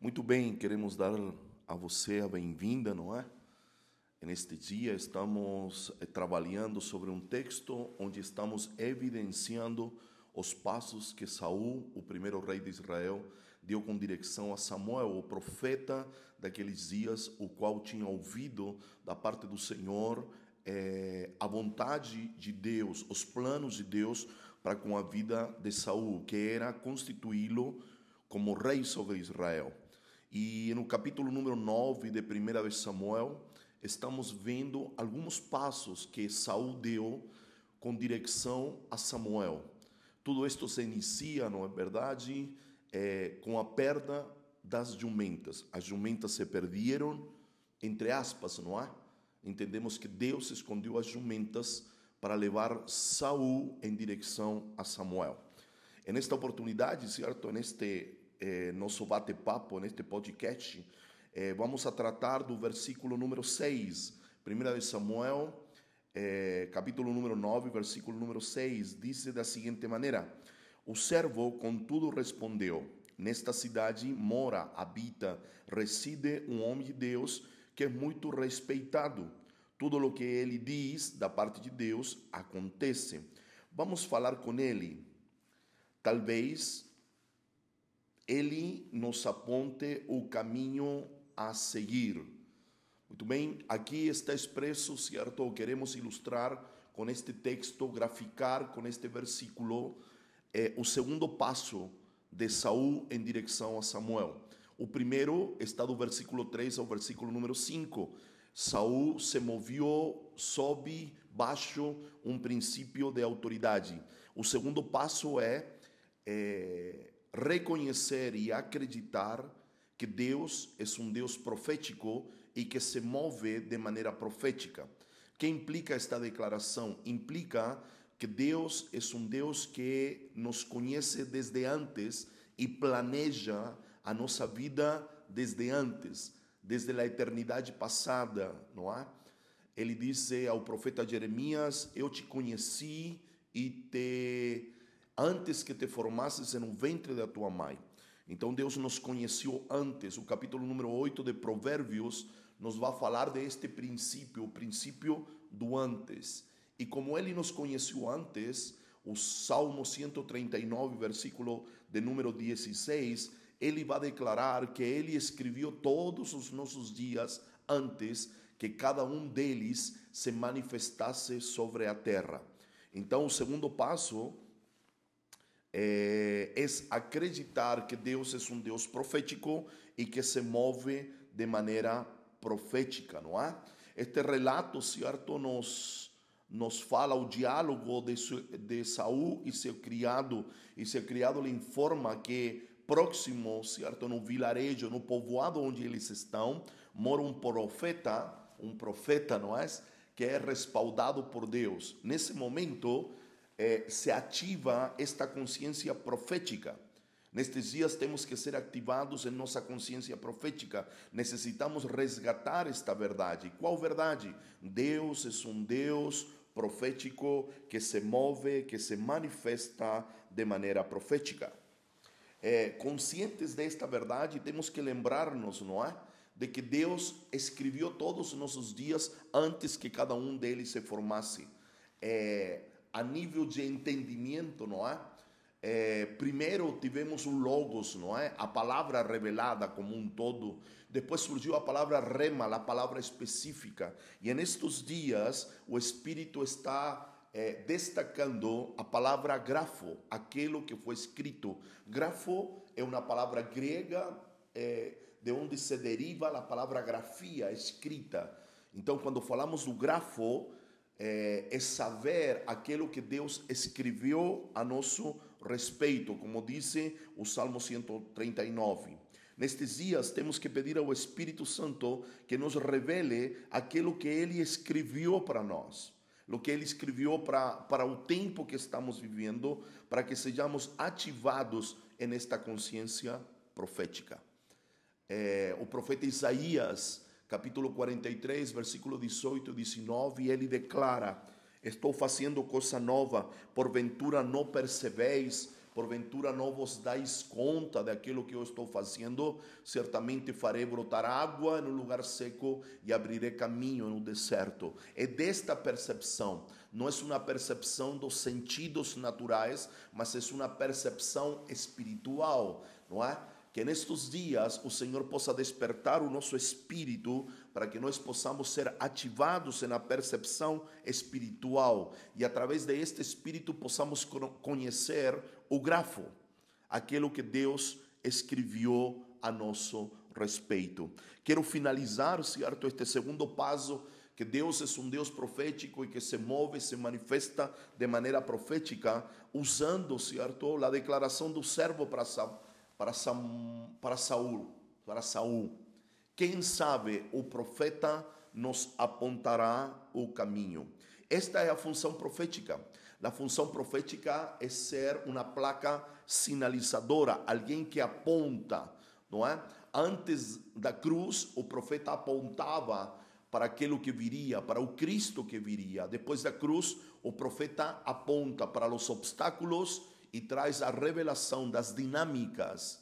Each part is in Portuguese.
Muito bem, queremos dar a você a bem-vinda, não é? Neste dia estamos eh, trabalhando sobre um texto onde estamos evidenciando os passos que Saul, o primeiro rei de Israel, deu com direção a Samuel, o profeta daqueles dias, o qual tinha ouvido da parte do Senhor é, a vontade de Deus, os planos de Deus para com a vida de Saul, que era constituí-lo como rei sobre Israel. E no capítulo número 9 de 1 Samuel, estamos vendo alguns passos que Saul deu com direção a Samuel. Tudo isto se inicia, não é verdade, é, com a perda das jumentas. As jumentas se perderam, entre aspas, não é? Entendemos que Deus escondeu as jumentas para levar Saul em direção a Samuel. Nesta oportunidade, certo, neste eh, nosso bate-papo, neste podcast, eh, vamos a tratar do versículo número 6, 1 Samuel, eh, capítulo número 9, versículo número 6, diz da seguinte maneira: O servo, contudo, respondeu: Nesta cidade mora, habita, reside um homem de Deus que é muito respeitado. Tudo o que ele diz da parte de Deus acontece. Vamos falar com ele. Talvez ele nos aponte o caminho a seguir. Muito bem, aqui está expresso, certo? Queremos ilustrar com este texto, graficar com este versículo eh, o segundo passo de Saul em direção a Samuel. O primeiro está do versículo 3 ao versículo número 5. Saul se moveu sob baixo um princípio de autoridade. O segundo passo é, é reconhecer e acreditar que Deus é um Deus profético e que se move de maneira profética. O que implica esta declaração? Implica que Deus é um Deus que nos conhece desde antes e planeja a nossa vida desde antes, desde a eternidade passada, não é? Ele disse ao profeta Jeremias: Eu te conheci e te antes que te formasses no ventre da tua mãe. Então Deus nos conheceu antes. O capítulo número 8 de Provérbios nos vai falar deste princípio, o princípio do antes. E como ele nos conheceu antes, o Salmo 139, versículo de número 16, ele vai declarar que ele escreveu todos os nossos dias antes que cada um deles se manifestasse sobre a terra. Então, o segundo passo é, é acreditar que Deus é um Deus profético e que se move de maneira profética, não é? Este relato, certo, nos, nos fala o diálogo de, de Saul e seu criado, e seu criado lhe informa que próximo, certo, no vilarejo, no povoado onde eles estão, mora um profeta, um profeta, não é? Que é respaldado por Deus. Nesse momento, eh, se ativa esta consciência profética. Nestes dias temos que ser ativados em nossa consciência profética. Necessitamos resgatar esta verdade. Qual verdade? Deus é um Deus profético que se move, que se manifesta de maneira profética. É, conscientes desta verdade, temos que lembrar-nos, não é? De que Deus escreveu todos os nossos dias antes que cada um deles se formasse. É, a nível de entendimento, não é? é? primeiro tivemos o Logos, não é? A palavra revelada como um todo. Depois surgiu a palavra rema, a palavra específica. E nestes dias o Espírito está é, destacando a palavra grafo, aquilo que foi escrito. Grafo é uma palavra grega é, de onde se deriva a palavra grafia, escrita. Então, quando falamos do grafo, é, é saber aquilo que Deus escreveu a nosso respeito, como diz o Salmo 139. Nestes dias temos que pedir ao Espírito Santo que nos revele aquilo que ele escreveu para nós, o que ele escreveu para, para o tempo que estamos vivendo, para que sejamos ativados nesta consciência profética. É, o profeta Isaías capítulo 43, versículo 18 e 19, ele declara: Estou fazendo coisa nova, porventura não percebeis, porventura não vos dais conta daquilo que eu estou fazendo, certamente farei brotar água no lugar seco e abrirei caminho no deserto. É desta percepção, não é uma percepção dos sentidos naturais, mas é uma percepção espiritual, não é? Que nestes dias o Senhor possa despertar o nosso espírito para que nós possamos ser ativados na percepção espiritual e através deste espírito possamos conhecer o grafo, aquilo que Deus escreveu a nosso respeito. Quero finalizar, certo, este segundo passo que Deus é um Deus profético e que se move, se manifesta de maneira profética, usando, certo, a declaração do servo para para, para Saul, para Saul. Quem sabe o profeta nos apontará o caminho. Esta é a função profética. A função profética é ser uma placa sinalizadora, alguém que aponta, não é? Antes da cruz, o profeta apontava para aquilo que viria, para o Cristo que viria. Depois da cruz, o profeta aponta para os obstáculos e traz a revelação das dinâmicas,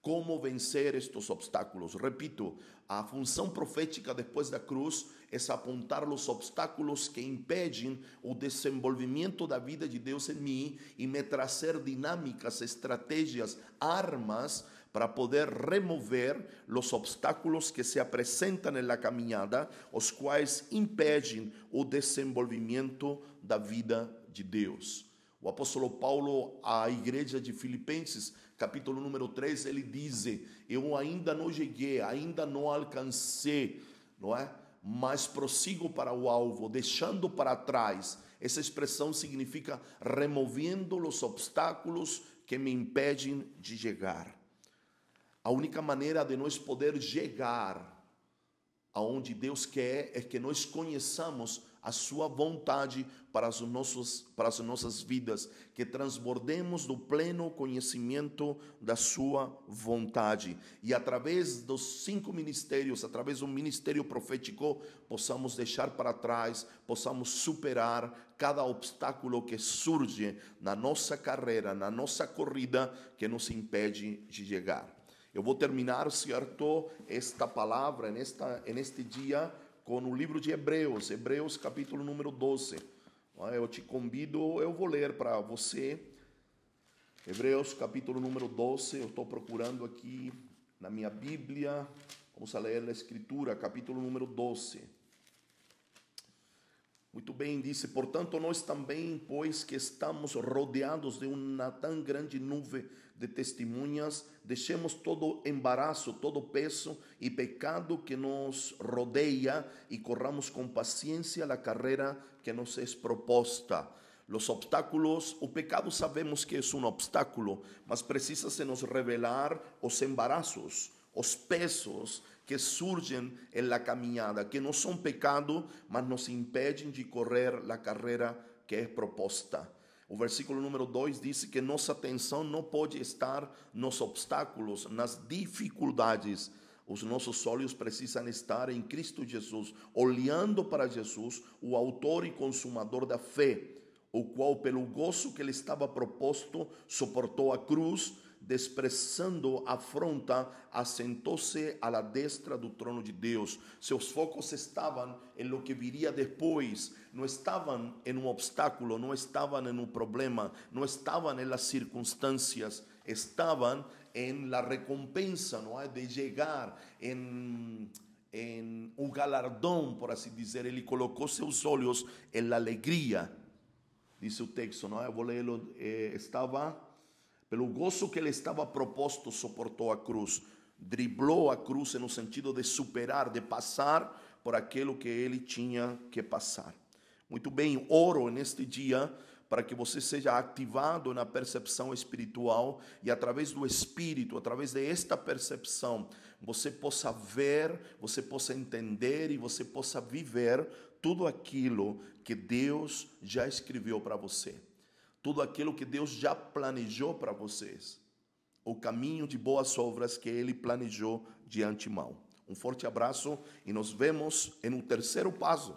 como vencer estes obstáculos. Repito, a função profética depois da cruz é apontar os obstáculos que impedem o desenvolvimento da vida de Deus em mim e me trazer dinâmicas, estratégias, armas para poder remover os obstáculos que se apresentam na caminhada, os quais impedem o desenvolvimento da vida de Deus. O apóstolo Paulo, à igreja de Filipenses, capítulo número 3, ele diz: Eu ainda não cheguei, ainda não alcancei, não é? Mas prossigo para o alvo, deixando para trás. Essa expressão significa removendo os obstáculos que me impedem de chegar. A única maneira de nós poder chegar aonde Deus quer é que nós conheçamos a sua vontade para, os nossos, para as nossas vidas, que transbordemos do pleno conhecimento da sua vontade e através dos cinco ministérios, através do ministério profético, possamos deixar para trás, possamos superar cada obstáculo que surge na nossa carreira, na nossa corrida, que nos impede de chegar. Eu vou terminar, certo, esta palavra nesta, neste dia com o livro de Hebreus, Hebreus capítulo número 12. Eu te convido, eu vou ler para você. Hebreus capítulo número 12, eu estou procurando aqui na minha Bíblia. Vamos ler a Escritura, capítulo número 12. Muito bem, disse, portanto, nós também, pois que estamos rodeados de uma tão grande nuvem de testemunhas, deixemos todo embaraço, todo peso e pecado que nos rodeia e corramos com paciência a carreira que nos é proposta. Los obstáculos, o pecado sabemos que é um obstáculo, mas precisa se nos revelar os embaraços, os pesos que surgem em la caminhada, que não são pecado, mas nos impedem de correr a carreira que é proposta. O versículo número 2 diz que nossa atenção não pode estar nos obstáculos, nas dificuldades. Os nossos olhos precisam estar em Cristo Jesus, olhando para Jesus, o autor e consumador da fé, o qual, pelo gozo que lhe estava proposto, suportou a cruz desprezando a afronta, assentou-se à la destra do trono de Deus. Seus focos estavam em lo que viria depois, não estavam em um obstáculo, não estavam em um problema, não estavam em las circunstâncias, estavam em la recompensa, não é? De chegar em em um galardão, por assim dizer, ele colocou seus olhos em alegria, diz o texto, não é? Eu vou lê-lo, eh, estava pelo gozo que ele estava proposto, suportou a cruz. Driblou a cruz no sentido de superar, de passar por aquilo que ele tinha que passar. Muito bem, oro neste dia para que você seja ativado na percepção espiritual e através do espírito, através desta percepção, você possa ver, você possa entender e você possa viver tudo aquilo que Deus já escreveu para você tudo aquilo que Deus já planejou para vocês. O caminho de boas obras que Ele planejou de antemão. Um forte abraço e nos vemos em um terceiro passo.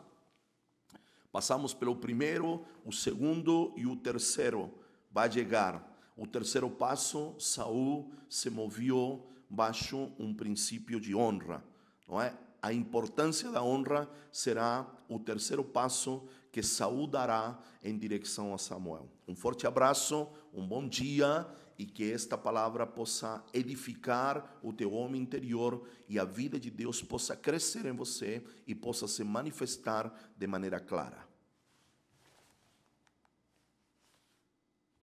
Passamos pelo primeiro, o segundo e o terceiro. Vai chegar. O terceiro passo, Saul se moveu baixo um princípio de honra, não é? A importância da honra será o terceiro passo que Saul dará em direção a Samuel. Um forte abraço, um bom dia e que esta palavra possa edificar o teu homem interior e a vida de Deus possa crescer em você e possa se manifestar de maneira clara.